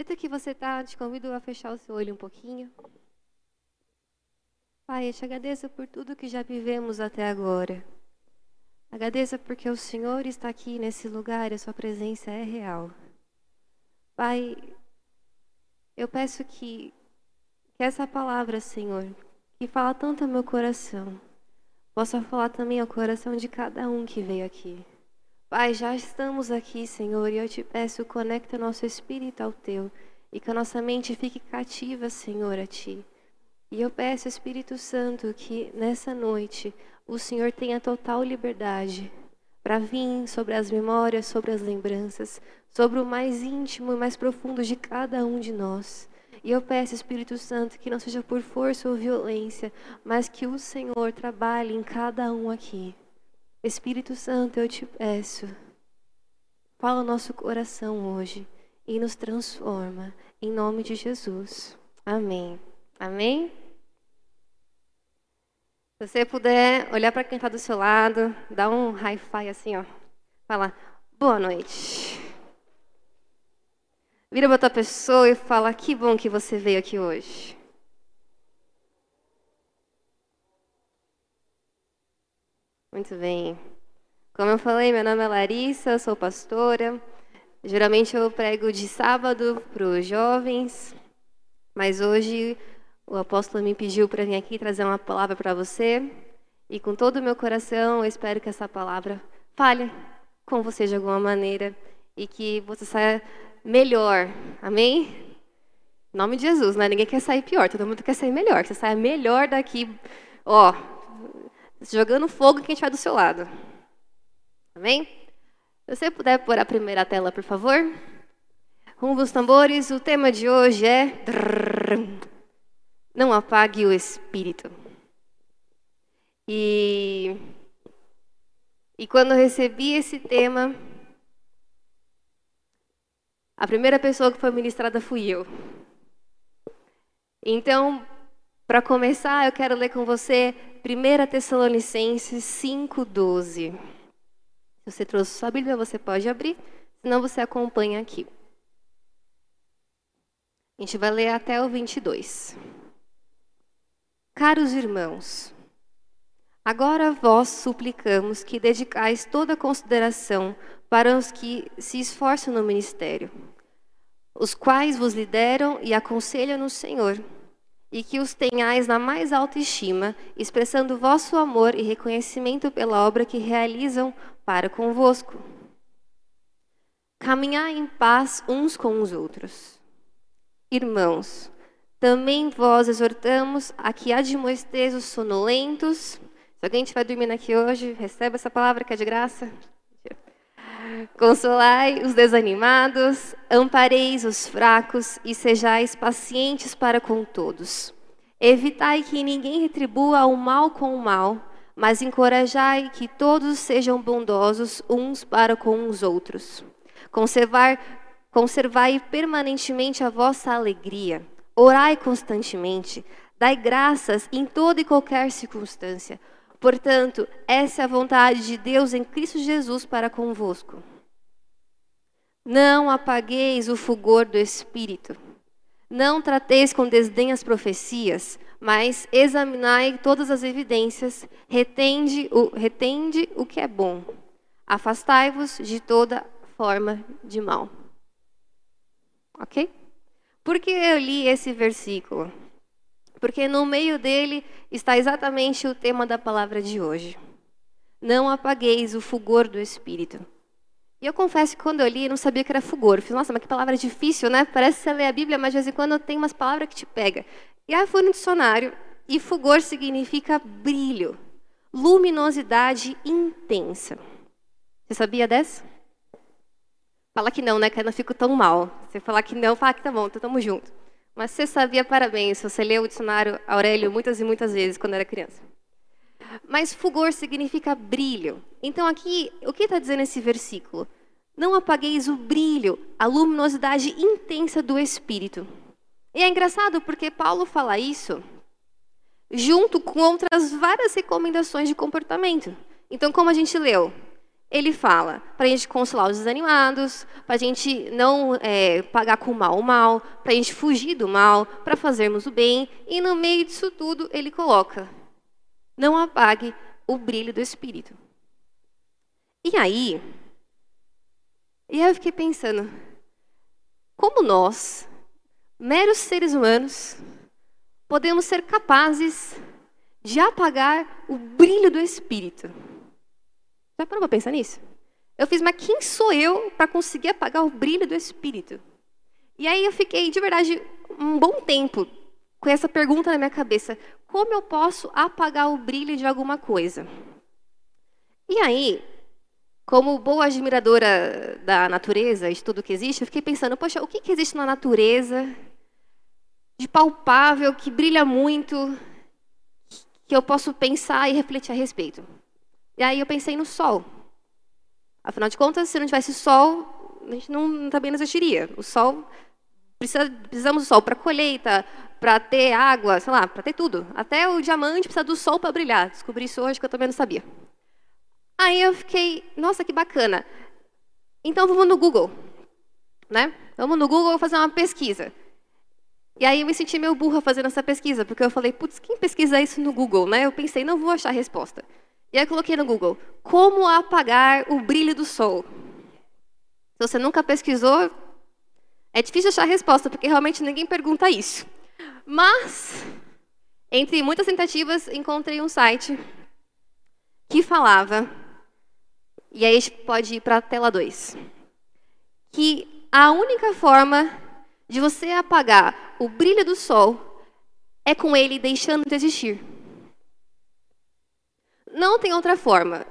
jeito que você está, te convido a fechar o seu olho um pouquinho. Pai, eu te agradeço por tudo que já vivemos até agora. Agradeça porque o Senhor está aqui nesse lugar e a sua presença é real. Pai, eu peço que, que essa palavra, Senhor, que fala tanto ao meu coração, possa falar também ao coração de cada um que veio aqui. Pai, já estamos aqui, Senhor, e eu te peço, conecta nosso espírito ao teu e que a nossa mente fique cativa, Senhor, a ti. E eu peço, Espírito Santo, que nessa noite o Senhor tenha total liberdade para vir sobre as memórias, sobre as lembranças, sobre o mais íntimo e mais profundo de cada um de nós. E eu peço, Espírito Santo, que não seja por força ou violência, mas que o Senhor trabalhe em cada um aqui. Espírito Santo, eu te peço, fala o nosso coração hoje e nos transforma, em nome de Jesus. Amém. Amém? Se você puder olhar para quem está do seu lado, dar um hi-fi assim, ó. Fala, boa noite. Vira para outra pessoa e fala, que bom que você veio aqui hoje. Muito bem. Como eu falei, meu nome é Larissa, sou pastora. Geralmente eu prego de sábado para os jovens, mas hoje o apóstolo me pediu para vir aqui trazer uma palavra para você. E com todo o meu coração, eu espero que essa palavra fale com você de alguma maneira e que você saia melhor. Amém? Em nome de Jesus, né? Ninguém quer sair pior, todo mundo quer sair melhor. Que você saia melhor daqui, ó, jogando fogo quem estiver do seu lado. Amém? Se você puder pôr a primeira tela, por favor. Rumo os tambores, o tema de hoje é. Não apague o espírito. E, e quando eu recebi esse tema, a primeira pessoa que foi ministrada fui eu. Então, para começar, eu quero ler com você 1 Tessalonicenses 5,12. Se você trouxe sua Bíblia, você pode abrir, senão você acompanha aqui. A gente vai ler até o 22. Caros irmãos, agora vós suplicamos que dedicais toda consideração para os que se esforçam no ministério, os quais vos lideram e aconselham no Senhor e que os tenhais na mais alta estima, expressando vosso amor e reconhecimento pela obra que realizam para convosco. Caminhai em paz uns com os outros. Irmãos, também vós exortamos a que admoesteis os sonolentos. Se alguém estiver dormindo aqui hoje, recebe essa palavra que é de graça. Consolai os desanimados, ampareis os fracos e sejais pacientes para com todos. Evitai que ninguém retribua o mal com o mal, mas encorajai que todos sejam bondosos uns para com os outros. Conservar, conservai permanentemente a vossa alegria. Orai constantemente. Dai graças em toda e qualquer circunstância Portanto, essa é a vontade de Deus em Cristo Jesus para convosco. Não apagueis o fulgor do Espírito. Não trateis com desdém as profecias, mas examinai todas as evidências, retende o, retende o que é bom. Afastai-vos de toda forma de mal. Ok? Por que eu li esse versículo? Porque no meio dele está exatamente o tema da palavra de hoje. Não apagueis o fulgor do Espírito. E eu confesso que quando eu li, eu não sabia que era fulgor. Eu fiz, nossa, mas que palavra difícil, né? Parece que você lê a Bíblia, mas de vez em quando tem umas palavras que te pega. E aí fui no dicionário, e fulgor significa brilho, luminosidade intensa. Você sabia dessa? Fala que não, né? Que eu não fico tão mal. Você falar que não, fala que tá bom, então tamo junto. Mas você sabia, parabéns, você leu o dicionário Aurélio muitas e muitas vezes quando era criança. Mas fulgor significa brilho. Então aqui, o que está dizendo esse versículo? Não apagueis o brilho, a luminosidade intensa do Espírito. E é engraçado porque Paulo fala isso junto com outras várias recomendações de comportamento. Então, como a gente leu, ele fala para a gente consolar os desanimados, para a gente não é, pagar com mal o mal, para a gente fugir do mal, para fazermos o bem. E no meio disso tudo, ele coloca: não apague o brilho do Espírito. E aí, e aí eu fiquei pensando, como nós, meros seres humanos, podemos ser capazes de apagar o brilho do Espírito? Já parou para pensar nisso? Eu fiz, mas quem sou eu para conseguir apagar o brilho do Espírito? E aí eu fiquei, de verdade, um bom tempo com essa pergunta na minha cabeça: como eu posso apagar o brilho de alguma coisa? E aí, como boa admiradora da natureza, de tudo que existe, eu fiquei pensando: poxa, o que, que existe na natureza de palpável, que brilha muito, que eu posso pensar e refletir a respeito? E aí eu pensei no sol. Afinal de contas, se não tivesse sol, a gente não, também não existiria. O sol, precisa, precisamos do sol para colheita, para ter água, sei lá, para ter tudo. Até o diamante precisa do sol para brilhar. Descobri isso hoje que eu também não sabia. Aí eu fiquei, nossa, que bacana. Então vamos no Google, né? Vamos no Google fazer uma pesquisa. E aí eu me senti meio burra fazendo essa pesquisa, porque eu falei, putz, quem pesquisa isso no Google, né? Eu pensei, não vou achar a resposta. E aí eu coloquei no Google, como apagar o brilho do sol? Se você nunca pesquisou, é difícil achar a resposta, porque realmente ninguém pergunta isso. Mas, entre muitas tentativas, encontrei um site que falava, e aí a gente pode ir para a tela 2, que a única forma de você apagar o brilho do sol é com ele deixando de existir. Não tem outra forma.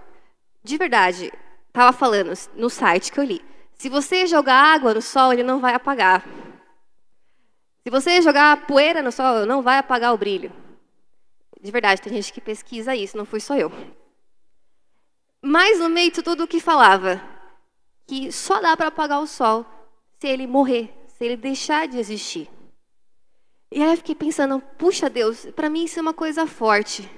De verdade, estava falando no site que eu li. Se você jogar água no sol, ele não vai apagar. Se você jogar poeira no sol, não vai apagar o brilho. De verdade, tem gente que pesquisa isso, não fui só eu. Mas no meio de tudo o que falava, que só dá para apagar o sol se ele morrer, se ele deixar de existir. E aí eu fiquei pensando, puxa Deus, para mim isso é uma coisa forte.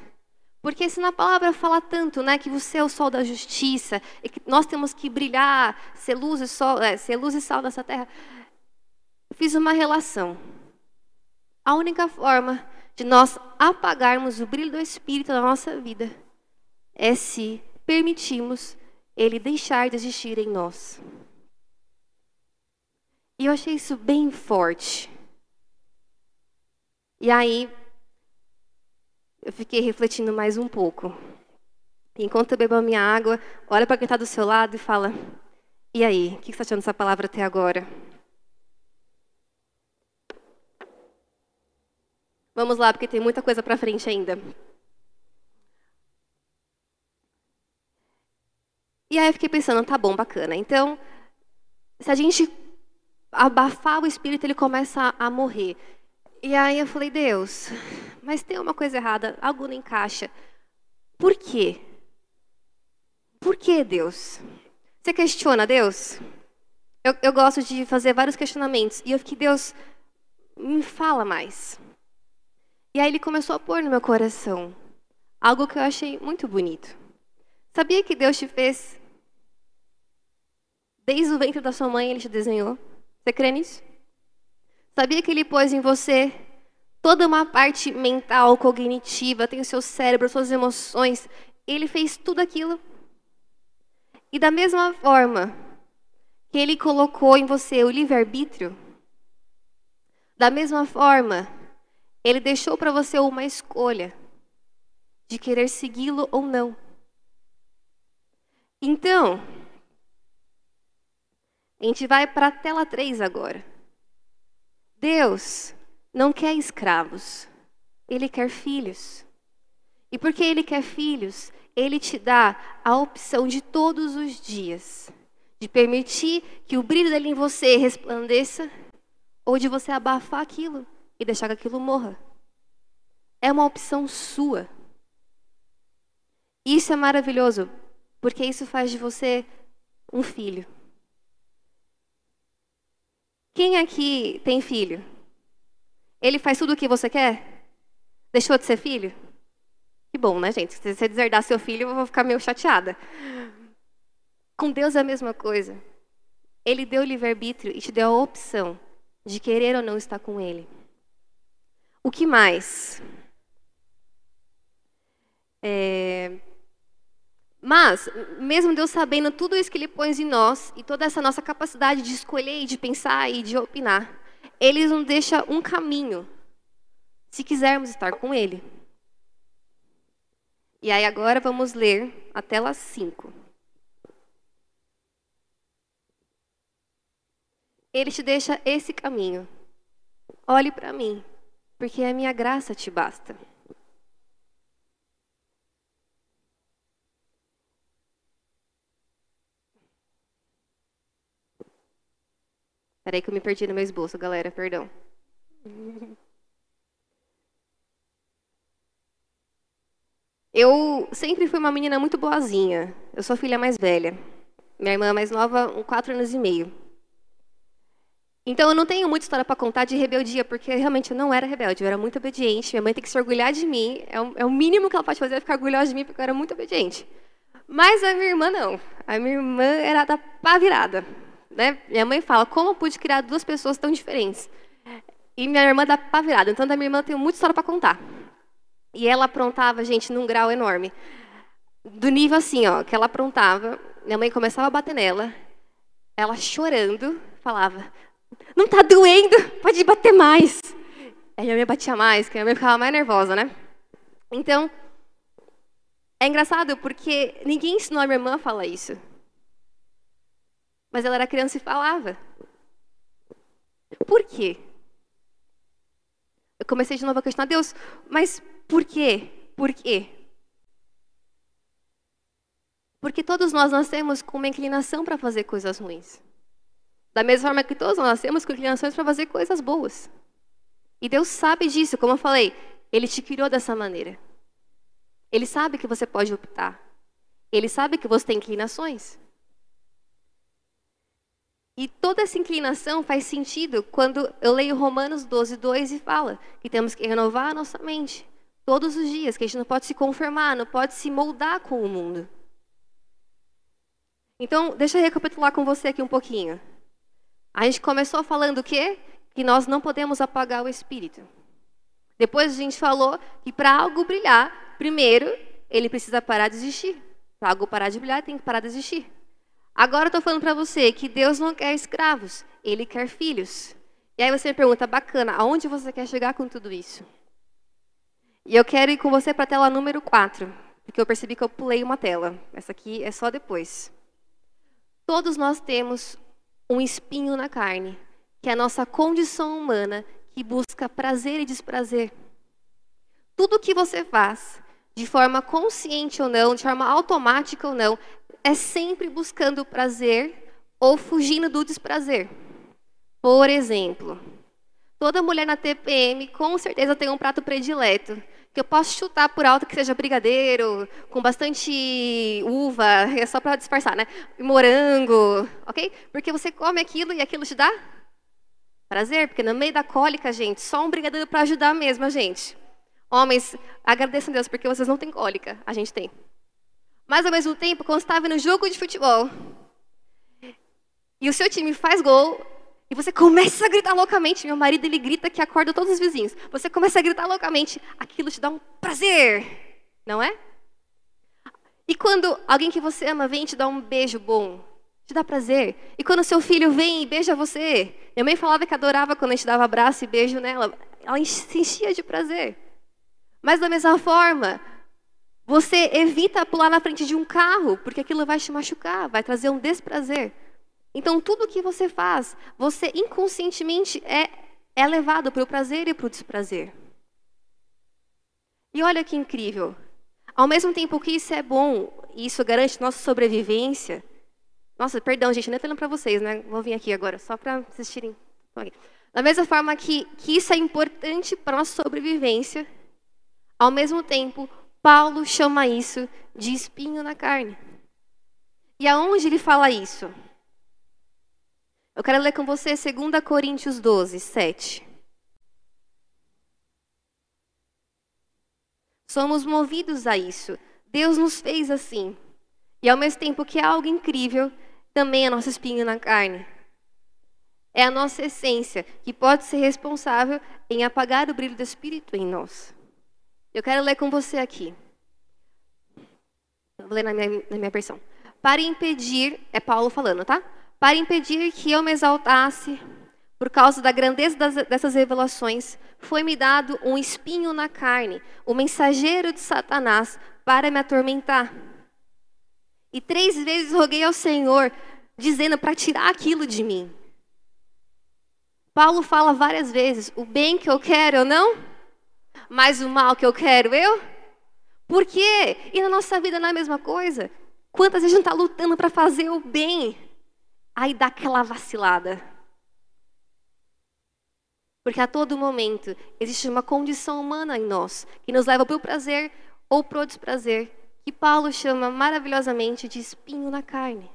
Porque se na palavra fala tanto, né, que você é o sol da justiça, e que nós temos que brilhar, ser luz e sol, é, ser luz e sal nessa terra, fiz uma relação. A única forma de nós apagarmos o brilho do Espírito na nossa vida é se permitirmos ele deixar de existir em nós. E eu achei isso bem forte. E aí, eu fiquei refletindo mais um pouco. Enquanto eu bebo a minha água, olha para quem está do seu lado e fala: E aí, o que você está achando dessa palavra até agora? Vamos lá, porque tem muita coisa para frente ainda. E aí eu fiquei pensando, tá bom, bacana. Então, se a gente abafar o espírito, ele começa a morrer. E aí eu falei, Deus, mas tem uma coisa errada, algo não encaixa. Por quê? Por que Deus? Você questiona Deus? Eu, eu gosto de fazer vários questionamentos. E eu fiquei, Deus, me fala mais. E aí ele começou a pôr no meu coração algo que eu achei muito bonito. Sabia que Deus te fez desde o ventre da sua mãe, ele te desenhou? Você crê nisso? Sabia que ele pôs em você toda uma parte mental, cognitiva, tem o seu cérebro, suas emoções. Ele fez tudo aquilo. E da mesma forma que ele colocou em você o livre-arbítrio, da mesma forma, ele deixou para você uma escolha de querer segui-lo ou não. Então, a gente vai para a tela 3 agora. Deus não quer escravos, Ele quer filhos. E porque Ele quer filhos, Ele te dá a opção de todos os dias de permitir que o brilho dele em você resplandeça ou de você abafar aquilo e deixar que aquilo morra. É uma opção sua. Isso é maravilhoso, porque isso faz de você um filho. Quem aqui tem filho? Ele faz tudo o que você quer? Deixou de ser filho? Que bom, né, gente? Se você deserdar seu filho, eu vou ficar meio chateada. Com Deus é a mesma coisa. Ele deu o livre-arbítrio e te deu a opção de querer ou não estar com Ele. O que mais? É... Mas, mesmo Deus sabendo tudo isso que Ele põe em nós e toda essa nossa capacidade de escolher e de pensar e de opinar, Ele nos deixa um caminho, se quisermos estar com Ele. E aí agora vamos ler a tela 5. Ele te deixa esse caminho. Olhe para mim, porque a minha graça te basta. Peraí que eu me perdi no meu esboço, galera, perdão. Eu sempre fui uma menina muito boazinha. Eu sou a filha mais velha. Minha irmã mais nova, um quatro anos e meio. Então eu não tenho muita história para contar de rebeldia, porque realmente eu não era rebelde, eu era muito obediente. Minha mãe tem que se orgulhar de mim, é o, é o mínimo que ela pode fazer é ficar orgulhosa de mim, porque eu era muito obediente. Mas a minha irmã não. A minha irmã era da pá virada. Né? Minha mãe fala, como eu pude criar duas pessoas tão diferentes? E minha irmã da pá virada. Então da minha irmã tenho muita história para contar. E ela aprontava, gente, num grau enorme. Do nível assim, ó, que ela aprontava, minha mãe começava a bater nela, ela chorando, falava: Não tá doendo, pode bater mais. Aí minha mãe batia mais, que minha mãe ficava mais nervosa, né? Então, é engraçado porque ninguém ensinou a minha irmã a falar isso. Mas ela era criança e falava. Por quê? Eu comecei de novo a questionar Deus, mas por quê? Por quê? Porque todos nós nascemos com uma inclinação para fazer coisas ruins. Da mesma forma que todos nós nascemos com inclinações para fazer coisas boas. E Deus sabe disso, como eu falei, Ele te criou dessa maneira. Ele sabe que você pode optar. Ele sabe que você tem inclinações. E toda essa inclinação faz sentido quando eu leio Romanos 12, 2 e fala que temos que renovar a nossa mente todos os dias, que a gente não pode se conformar, não pode se moldar com o mundo. Então, deixa eu recapitular com você aqui um pouquinho. A gente começou falando o quê? Que nós não podemos apagar o espírito. Depois a gente falou que para algo brilhar, primeiro, ele precisa parar de existir. Para algo parar de brilhar, tem que parar de existir. Agora eu estou falando para você que Deus não quer escravos, Ele quer filhos. E aí você me pergunta, bacana, aonde você quer chegar com tudo isso? E eu quero ir com você para a tela número 4, porque eu percebi que eu pulei uma tela. Essa aqui é só depois. Todos nós temos um espinho na carne, que é a nossa condição humana que busca prazer e desprazer. Tudo que você faz, de forma consciente ou não, de forma automática ou não, é sempre buscando prazer ou fugindo do desprazer. Por exemplo, Toda mulher na TPM com certeza tem um prato predileto. Que eu posso chutar por alto que seja brigadeiro, com bastante uva, é só para disfarçar, né? Morango, ok? Porque você come aquilo e aquilo te dá prazer, porque no meio da cólica, gente, só um brigadeiro para ajudar mesmo a gente. Homens, agradeçam a Deus porque vocês não têm cólica, a gente tem. Mas ao mesmo tempo, quando você está vendo jogo de futebol e o seu time faz gol, e você começa a gritar loucamente. Meu marido, ele grita que acorda todos os vizinhos. Você começa a gritar loucamente. Aquilo te dá um prazer, não é? E quando alguém que você ama vem te dar um beijo bom, te dá prazer. E quando seu filho vem e beija você. Minha mãe falava que adorava quando a gente dava abraço e beijo nela. Ela se enchia de prazer. Mas da mesma forma, você evita pular na frente de um carro, porque aquilo vai te machucar, vai trazer um desprazer. Então, tudo que você faz, você inconscientemente é, é levado para o prazer e para o desprazer. E olha que incrível. Ao mesmo tempo que isso é bom, e isso garante nossa sobrevivência. Nossa, perdão, gente, não falando para vocês, né? Vou vir aqui agora, só para assistirem. Da mesma forma que, que isso é importante para nossa sobrevivência, ao mesmo tempo, Paulo chama isso de espinho na carne. E aonde ele fala isso? Eu quero ler com você 2 Coríntios 12, 7. Somos movidos a isso. Deus nos fez assim. E ao mesmo tempo que é algo incrível, também é nosso espinho na carne. É a nossa essência que pode ser responsável em apagar o brilho do Espírito em nós. Eu quero ler com você aqui. Vou ler na minha, na minha versão. Para impedir, é Paulo falando, tá? Para impedir que eu me exaltasse por causa da grandeza das, dessas revelações, foi-me dado um espinho na carne, o mensageiro de Satanás, para me atormentar. E três vezes roguei ao Senhor, dizendo para tirar aquilo de mim. Paulo fala várias vezes: o bem que eu quero eu não, mas o mal que eu quero eu. Por quê? E na nossa vida não é a mesma coisa? Quantas vezes a gente está lutando para fazer o bem, aí dá aquela vacilada. Porque a todo momento existe uma condição humana em nós que nos leva para o prazer ou para o desprazer, que Paulo chama maravilhosamente de espinho na carne.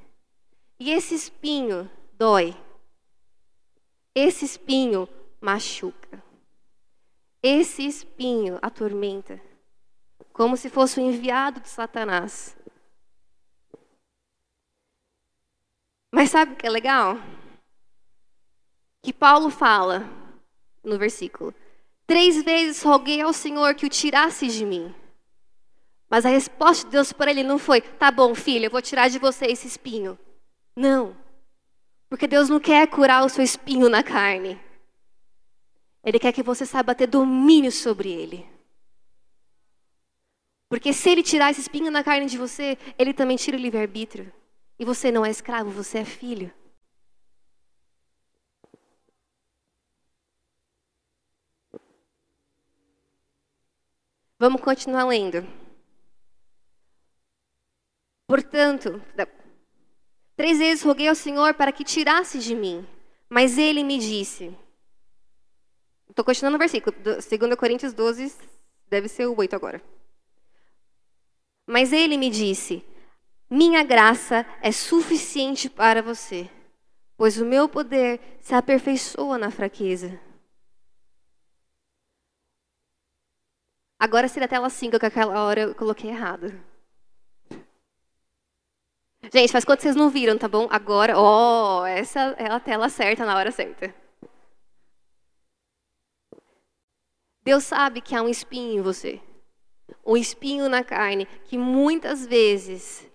E esse espinho dói. Esse espinho machuca. Esse espinho atormenta. Como se fosse o enviado de Satanás. Mas sabe o que é legal? Que Paulo fala no versículo: Três vezes roguei ao Senhor que o tirasse de mim. Mas a resposta de Deus para ele não foi: Tá bom, filho, eu vou tirar de você esse espinho. Não. Porque Deus não quer curar o seu espinho na carne. Ele quer que você saiba ter domínio sobre ele. Porque se ele tirar esse espinho na carne de você, ele também tira o livre-arbítrio. E você não é escravo, você é filho. Vamos continuar lendo. Portanto, três vezes roguei ao Senhor para que tirasse de mim, mas ele me disse. Estou continuando o versículo, 2 Coríntios 12, deve ser o 8 agora. Mas ele me disse: Minha graça é suficiente para você, pois o meu poder se aperfeiçoa na fraqueza. Agora seria a tela 5, que aquela hora eu coloquei errado. Gente, faz quanto vocês não viram, tá bom? Agora, ó, oh, essa é a tela certa na hora certa. Deus sabe que há um espinho em você. Um espinho na carne que muitas vezes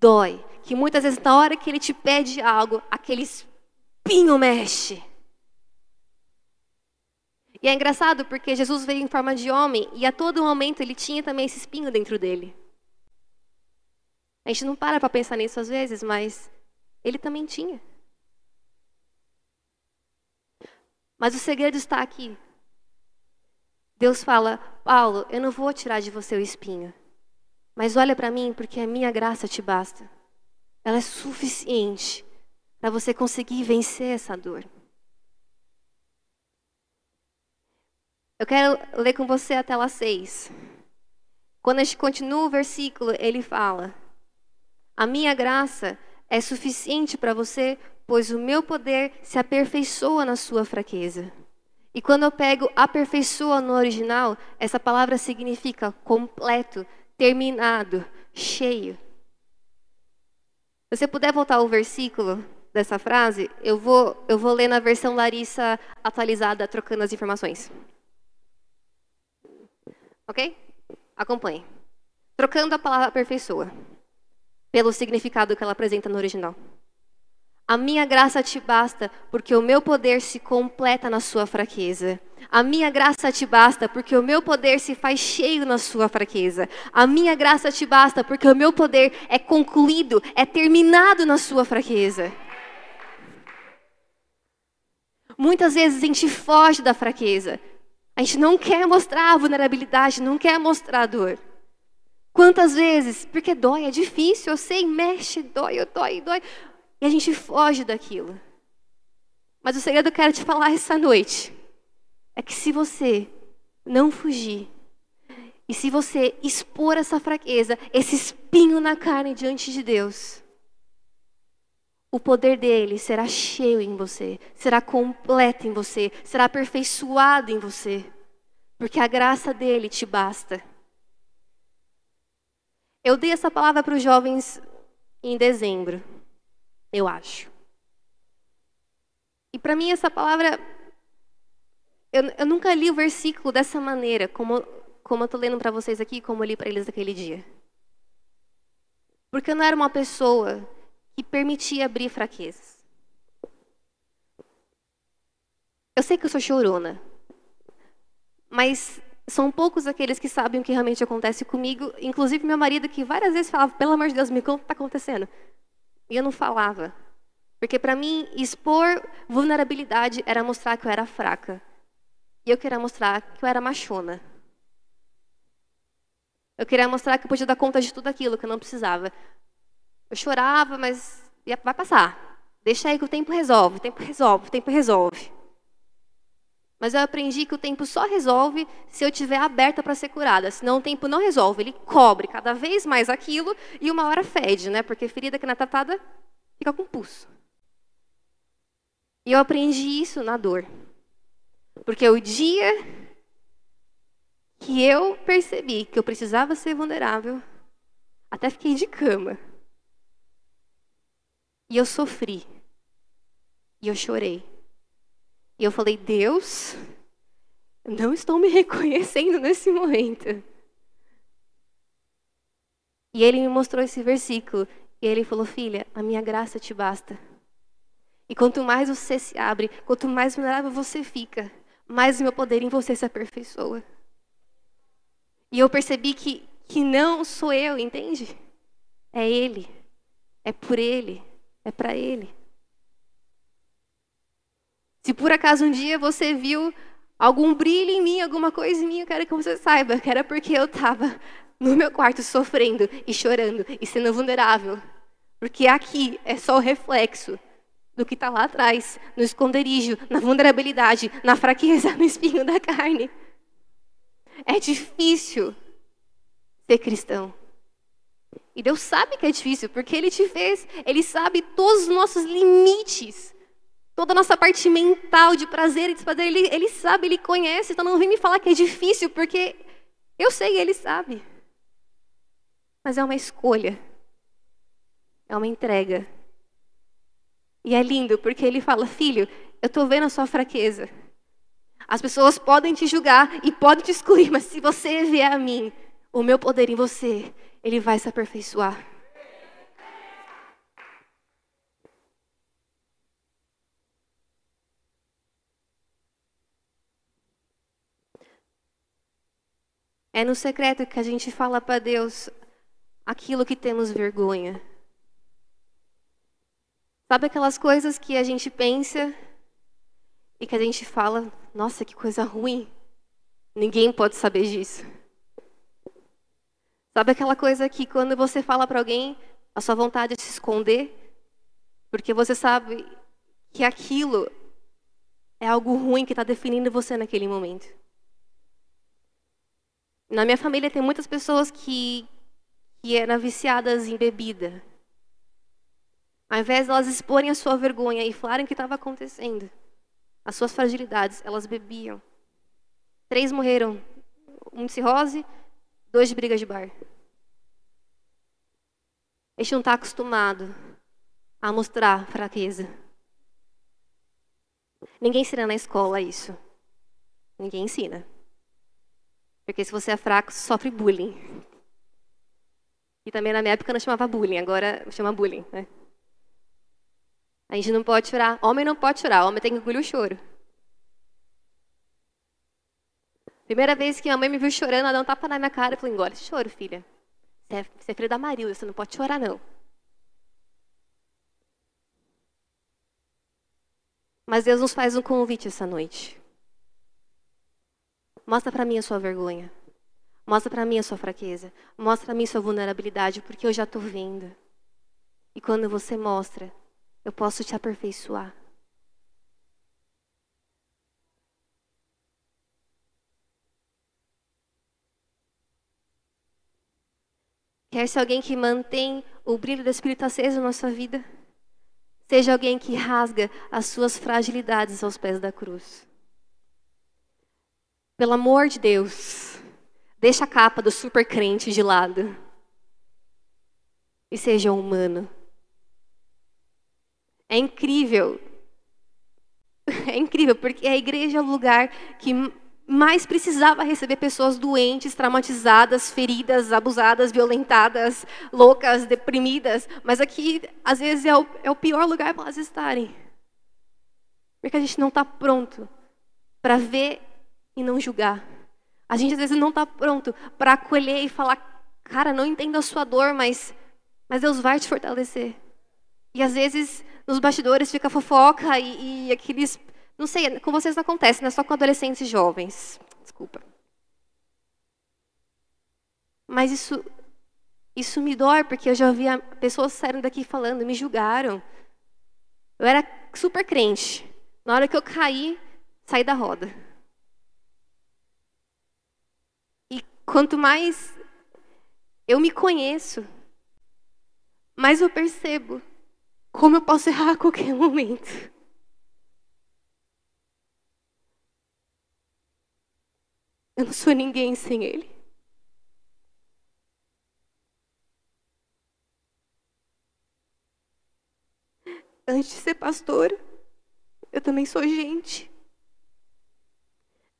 dói. Que muitas vezes, na hora que ele te pede algo, aquele espinho mexe. E é engraçado porque Jesus veio em forma de homem e a todo momento ele tinha também esse espinho dentro dele. A gente não para para pensar nisso às vezes, mas ele também tinha. Mas o segredo está aqui. Deus fala: Paulo, eu não vou tirar de você o espinho, mas olha para mim, porque a minha graça te basta. Ela é suficiente para você conseguir vencer essa dor. Eu quero ler com você a tela 6. Quando a gente continua o versículo, ele fala: A minha graça é suficiente para você, pois o meu poder se aperfeiçoa na sua fraqueza. E quando eu pego aperfeiçoa no original, essa palavra significa completo, terminado, cheio. Se você puder voltar ao versículo dessa frase, eu vou, eu vou ler na versão Larissa atualizada, trocando as informações. Ok? Acompanhe. Trocando a palavra aperfeiçoa pelo significado que ela apresenta no original. A minha graça te basta, porque o meu poder se completa na sua fraqueza. A minha graça te basta, porque o meu poder se faz cheio na sua fraqueza. A minha graça te basta, porque o meu poder é concluído, é terminado na sua fraqueza. Muitas vezes a gente foge da fraqueza, a gente não quer mostrar a vulnerabilidade, não quer mostrar a dor. Quantas vezes? Porque dói, é difícil, eu sei, mexe, dói, dói, dói. E a gente foge daquilo. Mas o segredo que eu quero te falar essa noite é que se você não fugir, e se você expor essa fraqueza, esse espinho na carne diante de Deus, o poder dele será cheio em você, será completo em você, será aperfeiçoado em você, porque a graça dele te basta. Eu dei essa palavra para os jovens em dezembro, eu acho. E para mim essa palavra, eu, eu, nunca li o versículo dessa maneira, como, como eu estou lendo para vocês aqui, como eu li para eles naquele dia. Porque eu não era uma pessoa que permitia abrir fraquezas. Eu sei que eu sou chorona, mas são poucos aqueles que sabem o que realmente acontece comigo, inclusive meu marido, que várias vezes falava: pelo amor de Deus, me conta o que está acontecendo. E eu não falava. Porque para mim, expor vulnerabilidade era mostrar que eu era fraca. E eu queria mostrar que eu era machona. Eu queria mostrar que eu podia dar conta de tudo aquilo, que eu não precisava. Eu chorava, mas vai passar. Deixa aí que o tempo resolve, o tempo resolve, o tempo resolve. Mas eu aprendi que o tempo só resolve se eu estiver aberta para ser curada. Senão o tempo não resolve. Ele cobre cada vez mais aquilo e uma hora fede, né? Porque ferida que não é tratada fica com pulso. E eu aprendi isso na dor. Porque o dia que eu percebi que eu precisava ser vulnerável, até fiquei de cama. E eu sofri. E eu chorei. E eu falei: Deus, não estou me reconhecendo nesse momento. E ele me mostrou esse versículo. E ele falou: Filha, a minha graça te basta. E quanto mais você se abre, quanto mais vulnerável você fica, mais o meu poder em você se aperfeiçoa. E eu percebi que, que não sou eu, entende? É Ele. É por Ele. É para Ele. Se por acaso um dia você viu algum brilho em mim, alguma coisa em mim, eu quero que você saiba que era porque eu estava no meu quarto sofrendo e chorando e sendo vulnerável. Porque aqui é só o reflexo do que está lá atrás, no esconderijo, na vulnerabilidade, na fraqueza, no espinho da carne. É difícil ser cristão. E Deus sabe que é difícil, porque Ele te fez, Ele sabe todos os nossos limites. Toda a nossa parte mental de prazer e desprazer, ele, ele sabe, ele conhece, então não vem me falar que é difícil, porque eu sei, ele sabe. Mas é uma escolha. É uma entrega. E é lindo, porque ele fala: Filho, eu estou vendo a sua fraqueza. As pessoas podem te julgar e podem te excluir, mas se você vier a mim, o meu poder em você, ele vai se aperfeiçoar. É no secreto que a gente fala para Deus aquilo que temos vergonha. Sabe aquelas coisas que a gente pensa e que a gente fala, nossa, que coisa ruim. Ninguém pode saber disso. Sabe aquela coisa que quando você fala para alguém, a sua vontade é se esconder, porque você sabe que aquilo é algo ruim que está definindo você naquele momento. Na minha família tem muitas pessoas que, que eram viciadas em bebida. Ao invés de elas exporem a sua vergonha e falarem o que estava acontecendo, as suas fragilidades, elas bebiam. Três morreram, um de cirrose, dois de briga de bar. A gente não está acostumado a mostrar fraqueza. Ninguém ensina na escola isso. Ninguém ensina. Porque se você é fraco, sofre bullying. E também na minha época não chamava bullying, agora chama bullying, né? A gente não pode chorar. Homem não pode chorar, homem tem que engolir o choro. Primeira vez que a mãe me viu chorando, ela deu um tapa na minha cara e falou: engole esse choro, filha. Você é, você é filha da Marilda, você não pode chorar, não. Mas Deus nos faz um convite essa noite. Mostra para mim a sua vergonha. Mostra para mim a sua fraqueza. Mostra para mim a sua vulnerabilidade, porque eu já estou vendo. E quando você mostra, eu posso te aperfeiçoar. Quer ser alguém que mantém o brilho do Espírito aceso na sua vida? Seja alguém que rasga as suas fragilidades aos pés da cruz. Pelo amor de Deus, deixa a capa do super crente de lado. e seja humano. É incrível. É incrível, porque a igreja é o lugar que mais precisava receber pessoas doentes, traumatizadas, feridas, abusadas, violentadas, loucas, deprimidas. Mas aqui, às vezes, é o, é o pior lugar para elas estarem. Porque a gente não está pronto para ver e não julgar. A gente, às vezes, não está pronto para acolher e falar: cara, não entendo a sua dor, mas, mas Deus vai te fortalecer. E às vezes nos bastidores fica fofoca e, e aqueles. Não sei, com vocês não acontece, não é só com adolescentes e jovens. Desculpa. Mas isso, isso me dói, porque eu já ouvi pessoas saírem daqui falando, me julgaram. Eu era super crente. Na hora que eu caí, saí da roda. E quanto mais eu me conheço, mais eu percebo como eu posso errar a qualquer momento? Eu não sou ninguém sem Ele. Antes de ser pastora, eu também sou gente.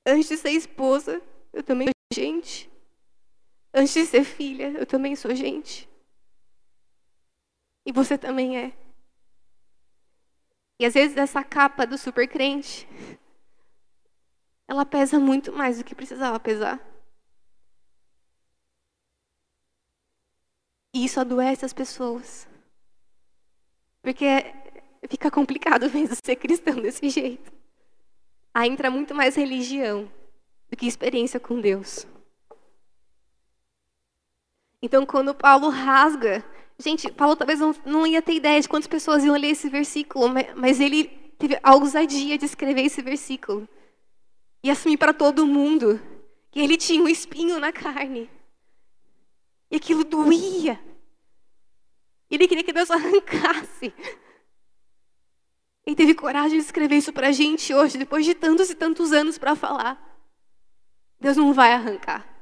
Antes de ser esposa, eu também sou gente. Antes de ser filha, eu também sou gente. E você também é. E às vezes essa capa do super crente, ela pesa muito mais do que precisava pesar. E isso adoece as pessoas. Porque fica complicado mesmo ser cristão desse jeito. Aí entra muito mais religião do que experiência com Deus. Então, quando Paulo rasga Gente, Paulo talvez não, não ia ter ideia de quantas pessoas iam ler esse versículo, mas ele teve a ousadia de escrever esse versículo. E assumir para todo mundo que ele tinha um espinho na carne. E aquilo doía. Ele queria que Deus arrancasse. Ele teve coragem de escrever isso para a gente hoje, depois de tantos e tantos anos para falar. Deus não vai arrancar.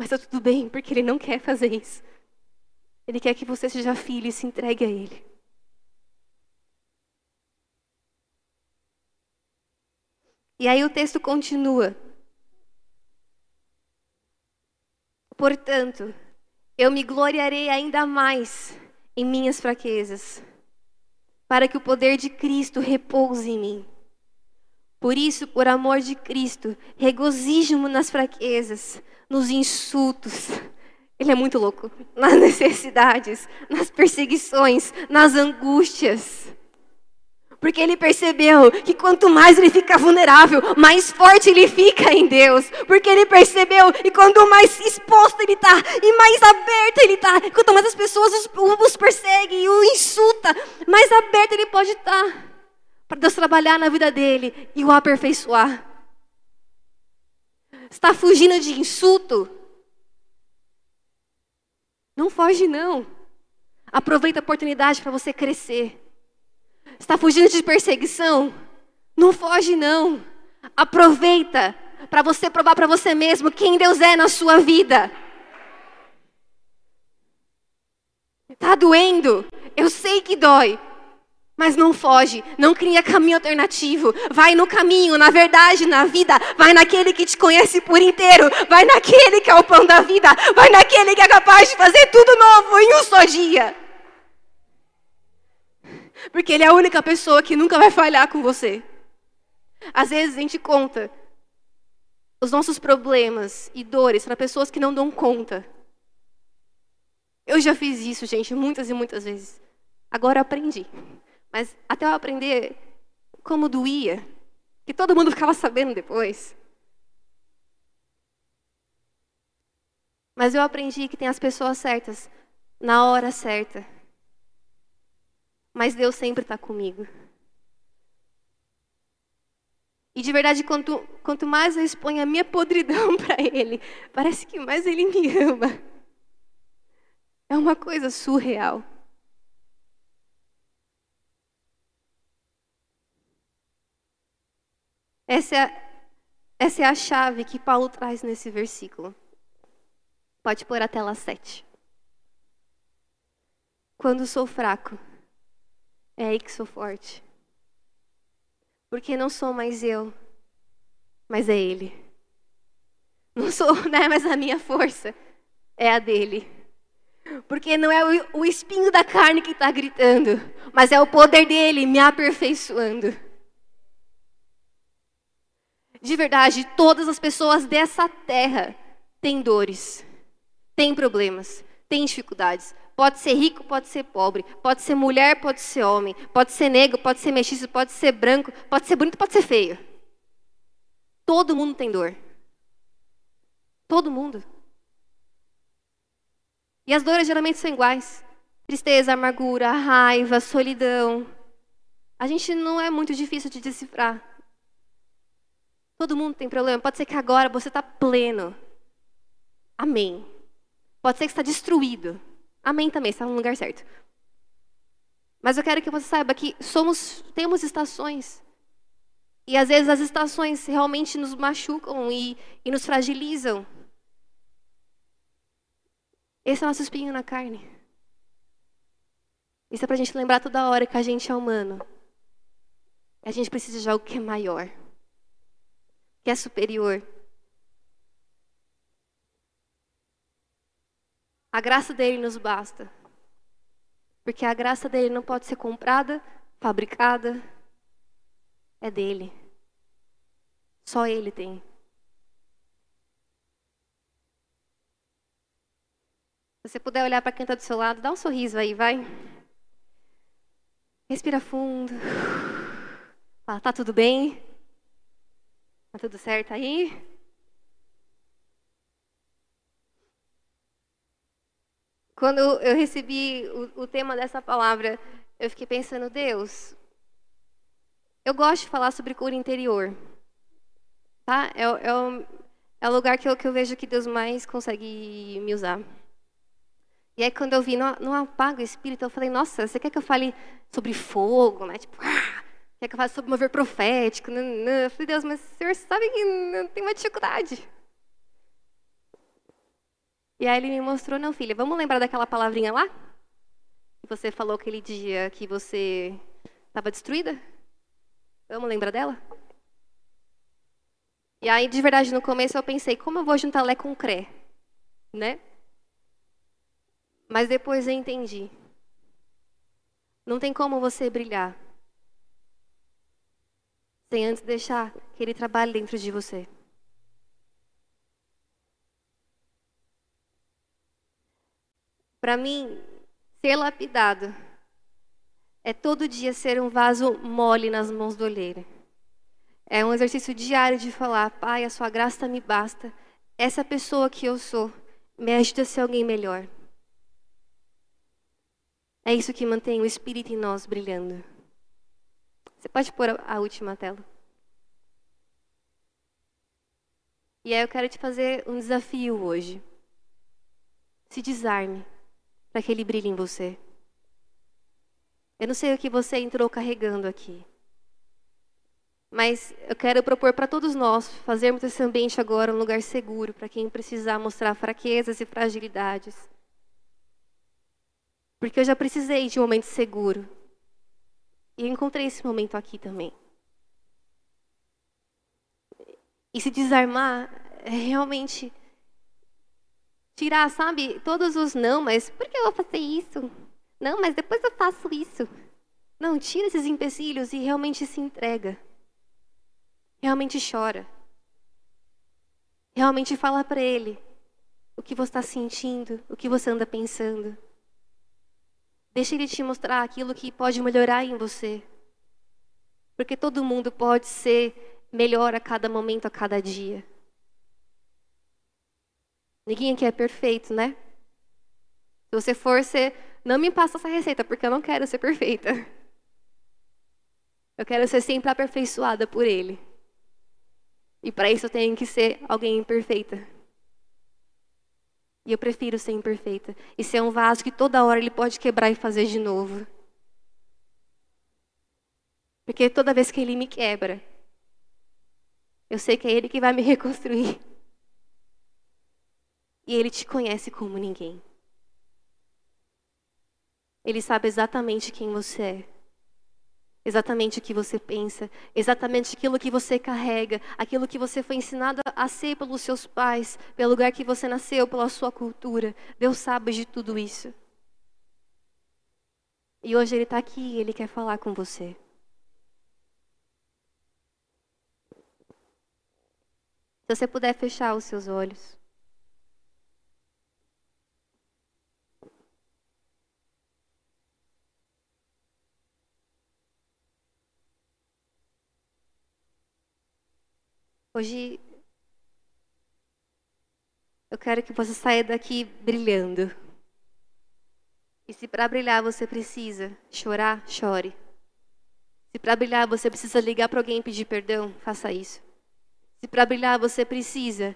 Mas está tudo bem, porque Ele não quer fazer isso. Ele quer que você seja filho e se entregue a Ele. E aí o texto continua. Portanto, eu me gloriarei ainda mais em minhas fraquezas, para que o poder de Cristo repouse em mim. Por isso, por amor de Cristo, regozijo-me nas fraquezas, nos insultos. Ele é muito louco. Nas necessidades, nas perseguições, nas angústias. Porque ele percebeu que quanto mais ele fica vulnerável, mais forte ele fica em Deus. Porque ele percebeu que quanto mais exposto ele está e mais aberto ele está, quanto mais as pessoas os, os perseguem e o insulta, mais aberto ele pode estar tá para Deus trabalhar na vida dele e o aperfeiçoar. Está fugindo de insulto? Não foge, não. Aproveita a oportunidade para você crescer. Está fugindo de perseguição? Não foge, não. Aproveita para você provar para você mesmo quem Deus é na sua vida. Está doendo? Eu sei que dói. Mas não foge, não cria caminho alternativo. Vai no caminho, na verdade, na vida. Vai naquele que te conhece por inteiro. Vai naquele que é o pão da vida. Vai naquele que é capaz de fazer tudo novo em um só dia. Porque ele é a única pessoa que nunca vai falhar com você. Às vezes a gente conta os nossos problemas e dores para pessoas que não dão conta. Eu já fiz isso, gente, muitas e muitas vezes. Agora aprendi. Mas até eu aprender como doía, que todo mundo ficava sabendo depois. Mas eu aprendi que tem as pessoas certas na hora certa. Mas Deus sempre está comigo. E de verdade, quanto, quanto mais eu exponho a minha podridão para Ele, parece que mais Ele me ama. É uma coisa surreal. Essa é, essa é a chave que Paulo traz nesse versículo. Pode pôr a tela 7. Quando sou fraco, é aí que sou forte. Porque não sou mais eu, mas é Ele. Não sou, não é mais a minha força, é a dele. Porque não é o espinho da carne que está gritando, mas é o poder dele me aperfeiçoando. De verdade, todas as pessoas dessa terra têm dores, têm problemas, têm dificuldades. Pode ser rico, pode ser pobre, pode ser mulher, pode ser homem, pode ser negro, pode ser mestiço, pode ser branco, pode ser bonito, pode ser feio. Todo mundo tem dor. Todo mundo. E as dores geralmente são iguais: tristeza, amargura, raiva, solidão. A gente não é muito difícil de decifrar. Todo mundo tem problema. Pode ser que agora você está pleno. Amém. Pode ser que está destruído. Amém também, está no lugar certo. Mas eu quero que você saiba que somos, temos estações. E às vezes as estações realmente nos machucam e, e nos fragilizam. Esse é o nosso espinho na carne. Isso é para a gente lembrar toda hora que a gente é humano. A gente precisa de algo que é maior, que é superior. A graça dele nos basta. Porque a graça dele não pode ser comprada, fabricada. É dele. Só ele tem. Se você puder olhar para quem está do seu lado, dá um sorriso aí, vai. Respira fundo. Fala, tá tudo bem? Tá tudo certo aí? Quando eu recebi o, o tema dessa palavra, eu fiquei pensando, Deus, eu gosto de falar sobre cura interior. Tá? É, é, o, é o lugar que eu, que eu vejo que Deus mais consegue me usar. E aí, quando eu vi, não, apaga o espírito, eu falei, nossa, você quer que eu fale sobre fogo, né? Tipo, ah, quer que eu fale sobre mover profético? Não, não. Eu falei, Deus, mas o senhor sabe que não tem uma dificuldade. E aí ele me mostrou, não, filha, vamos lembrar daquela palavrinha lá? Que você falou aquele dia que você estava destruída? Vamos lembrar dela? E aí, de verdade, no começo eu pensei, como eu vou juntar Lé com Cré? Né? Mas depois eu entendi. Não tem como você brilhar sem antes deixar que ele trabalhe dentro de você. Para mim, ser lapidado é todo dia ser um vaso mole nas mãos do olheiro. É um exercício diário de falar: Pai, a sua graça me basta. Essa pessoa que eu sou me ajuda a ser alguém melhor. É isso que mantém o Espírito em nós brilhando. Você pode pôr a última tela? E aí eu quero te fazer um desafio hoje. Se desarme para que ele brilhe em você. Eu não sei o que você entrou carregando aqui. Mas eu quero propor para todos nós fazermos esse ambiente agora um lugar seguro para quem precisar mostrar fraquezas e fragilidades. Porque eu já precisei de um momento seguro. E eu encontrei esse momento aqui também. E se desarmar é realmente tirar, sabe, todos os não, mas por que eu vou fazer isso? Não, mas depois eu faço isso. Não, tira esses empecilhos e realmente se entrega. Realmente chora. Realmente fala para ele o que você está sentindo, o que você anda pensando. Deixa ele te mostrar aquilo que pode melhorar em você. Porque todo mundo pode ser melhor a cada momento, a cada dia. Ninguém aqui é perfeito, né? Se você for ser, não me passa essa receita, porque eu não quero ser perfeita. Eu quero ser sempre aperfeiçoada por Ele. E para isso eu tenho que ser alguém imperfeita. E eu prefiro ser imperfeita e ser um vaso que toda hora ele pode quebrar e fazer de novo. Porque toda vez que ele me quebra, eu sei que é ele que vai me reconstruir. E ele te conhece como ninguém. Ele sabe exatamente quem você é. Exatamente o que você pensa, exatamente aquilo que você carrega, aquilo que você foi ensinado a ser pelos seus pais, pelo lugar que você nasceu, pela sua cultura. Deus sabe de tudo isso. E hoje Ele está aqui e Ele quer falar com você. Se você puder fechar os seus olhos. Hoje eu quero que você saia daqui brilhando. E se para brilhar você precisa chorar, chore. Se para brilhar você precisa ligar para alguém e pedir perdão, faça isso. Se para brilhar você precisa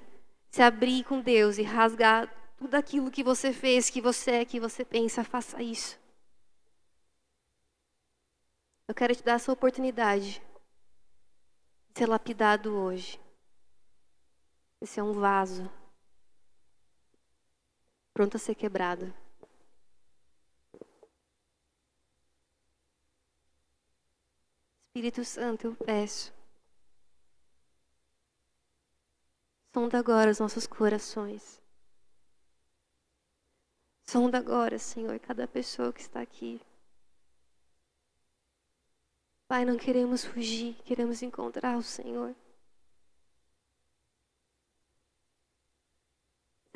se abrir com Deus e rasgar tudo aquilo que você fez, que você é, que você pensa, faça isso. Eu quero te dar essa oportunidade de ser lapidado hoje. Esse é um vaso pronto a ser quebrado. Espírito Santo, eu peço. Sonda agora os nossos corações. Sonda agora, Senhor, cada pessoa que está aqui. Pai, não queremos fugir, queremos encontrar o Senhor.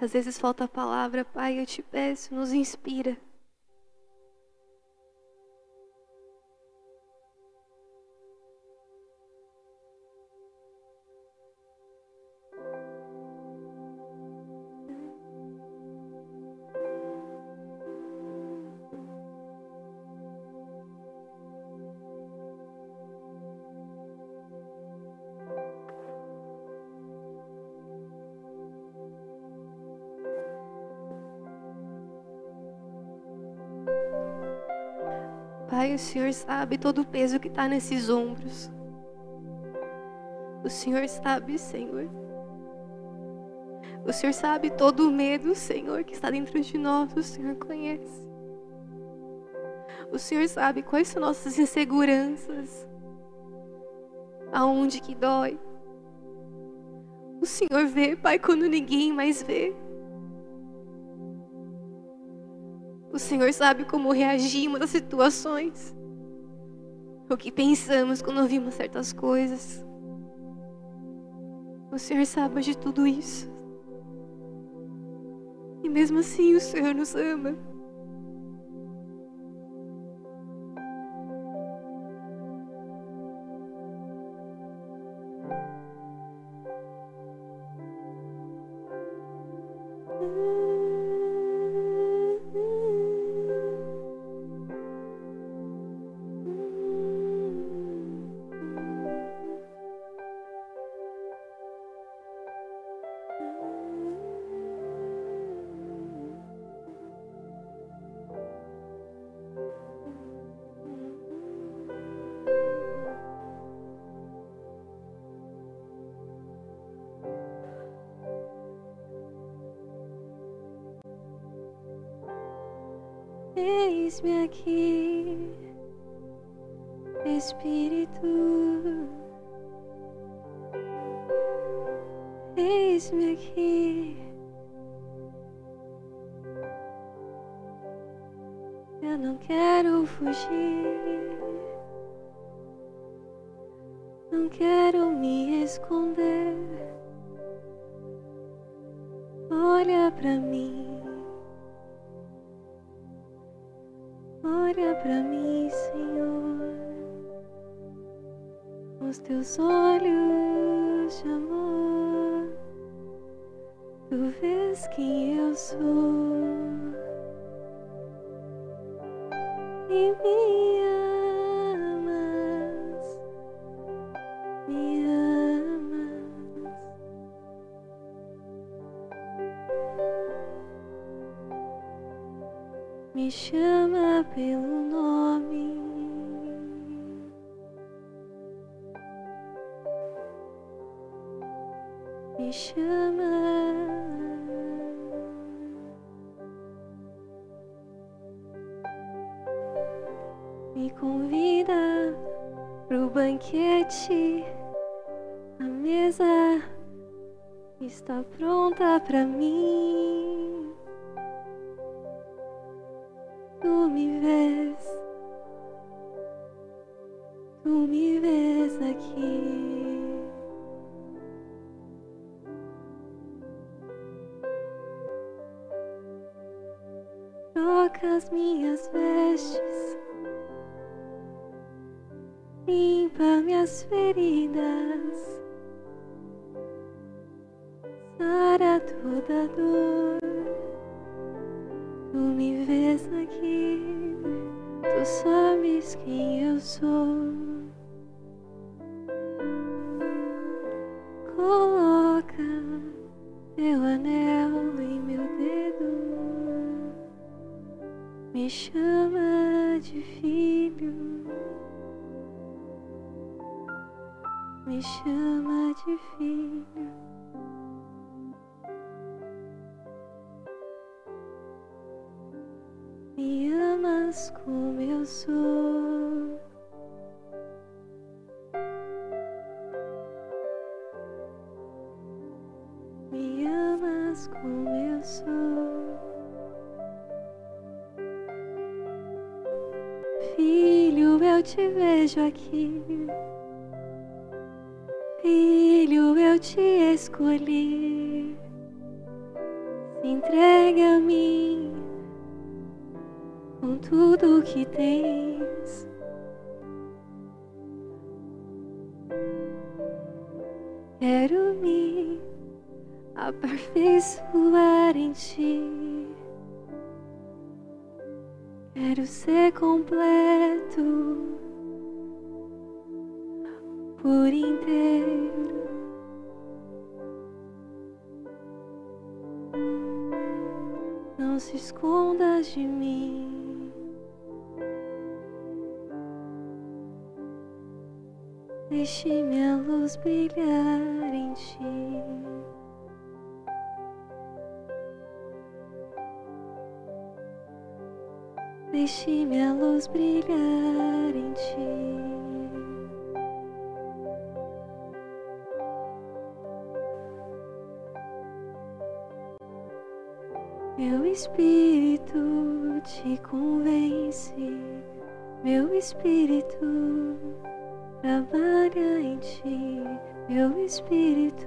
Às vezes falta a palavra, Pai, eu te peço, nos inspira. O Senhor sabe todo o peso que está nesses ombros. O Senhor sabe, Senhor. O Senhor sabe todo o medo, Senhor, que está dentro de nós. O Senhor conhece. O Senhor sabe quais são nossas inseguranças. Aonde que dói. O Senhor vê, Pai, quando ninguém mais vê. O Senhor sabe como reagimos às situações. O que pensamos quando ouvimos certas coisas. O Senhor sabe de tudo isso. E mesmo assim o Senhor nos ama. Eis-me aqui, Espírito. Eis-me aqui. Eu não quero fugir. Não quero me esconder. Olha para mim. Me chama pelo nome. Me chama. convida pro banquete. A mesa está pronta para mim. Amas como eu sou. Me amas como eu sou. Filho, eu te vejo aqui. Filho, eu te escolhi. Se entregue a mim tudo que tens. Quero me aperfeiçoar em ti. Quero ser completo por inteiro. Não se escondas de mim. Deixe minha luz brilhar em ti. Deixe minha luz brilhar em ti. Meu espírito te convence, meu espírito trabalha em ti, meu espírito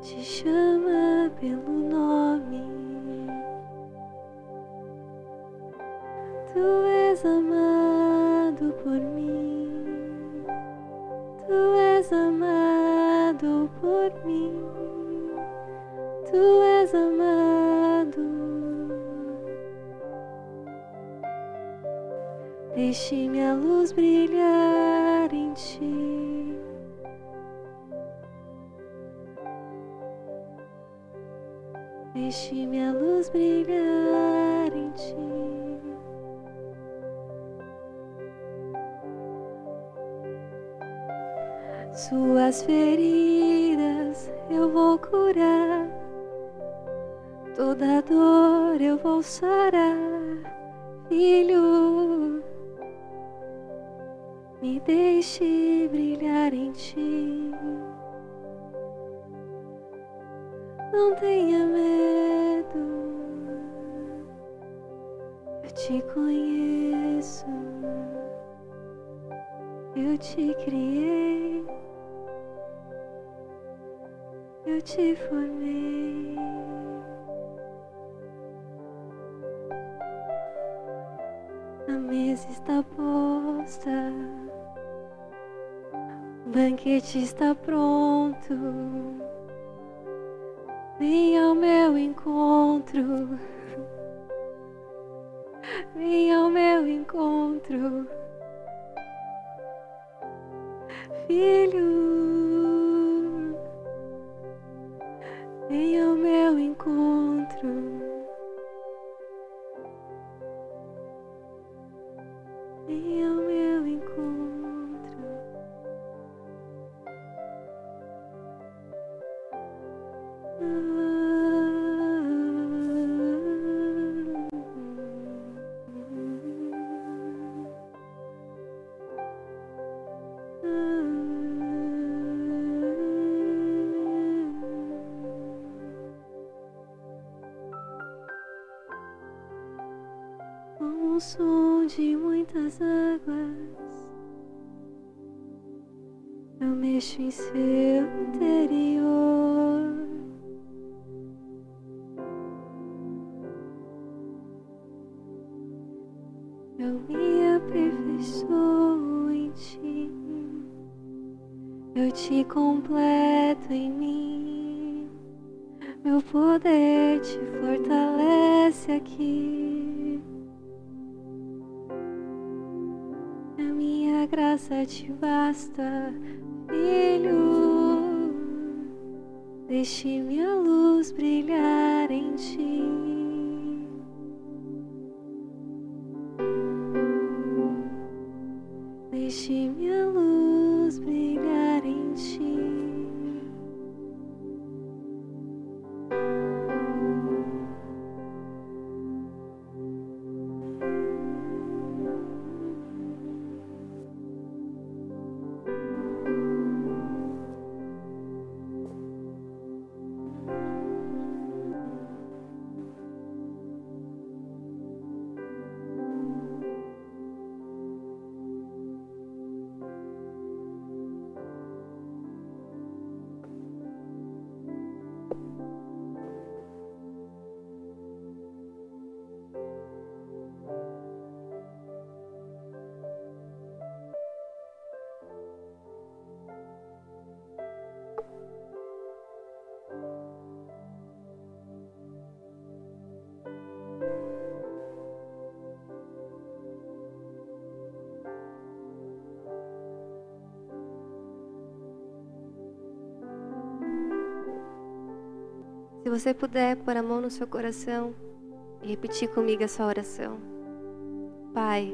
te chama pelo nome. Tu és amado por mim, tu és amado por mim. Tu és amado. Deixe minha luz brilhar em ti. Deixe minha luz brilhar em ti. Suas feridas eu vou curar, toda dor eu vou sarar, filho. Deixe brilhar em ti. Não tenha medo, eu te conheço, eu te criei. eu te formei. A mesa está posta, banquete está pronto. Vem ao meu encontro, vem ao meu encontro, filho. Aqui. A minha graça te basta, filho. Deixe minha luz brilhar em ti. Você puder pôr a mão no seu coração e repetir comigo essa oração. Pai,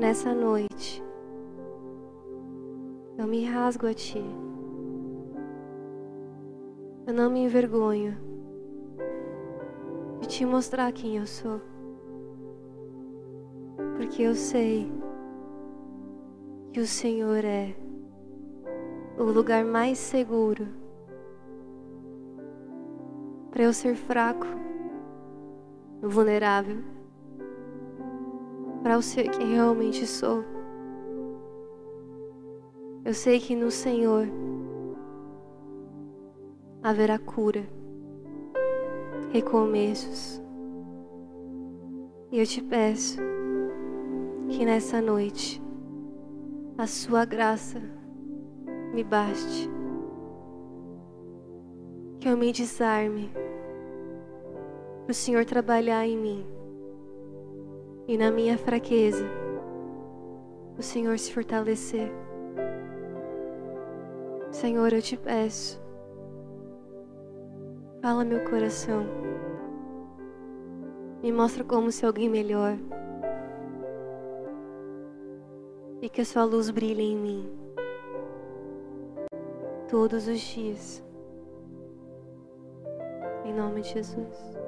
nessa noite, eu me rasgo a Ti. Eu não me envergonho de te mostrar quem eu sou. Porque eu sei que o Senhor é o lugar mais seguro para eu ser fraco, vulnerável, para eu ser quem realmente sou. Eu sei que no Senhor haverá cura, recomeços. E eu te peço que nessa noite a sua graça me baste. Que eu me desarme o Senhor trabalhar em mim e na minha fraqueza o Senhor se fortalecer. Senhor, eu te peço, fala meu coração, me mostra como ser alguém melhor e que a sua luz brilhe em mim todos os dias. Em nome de Jesus.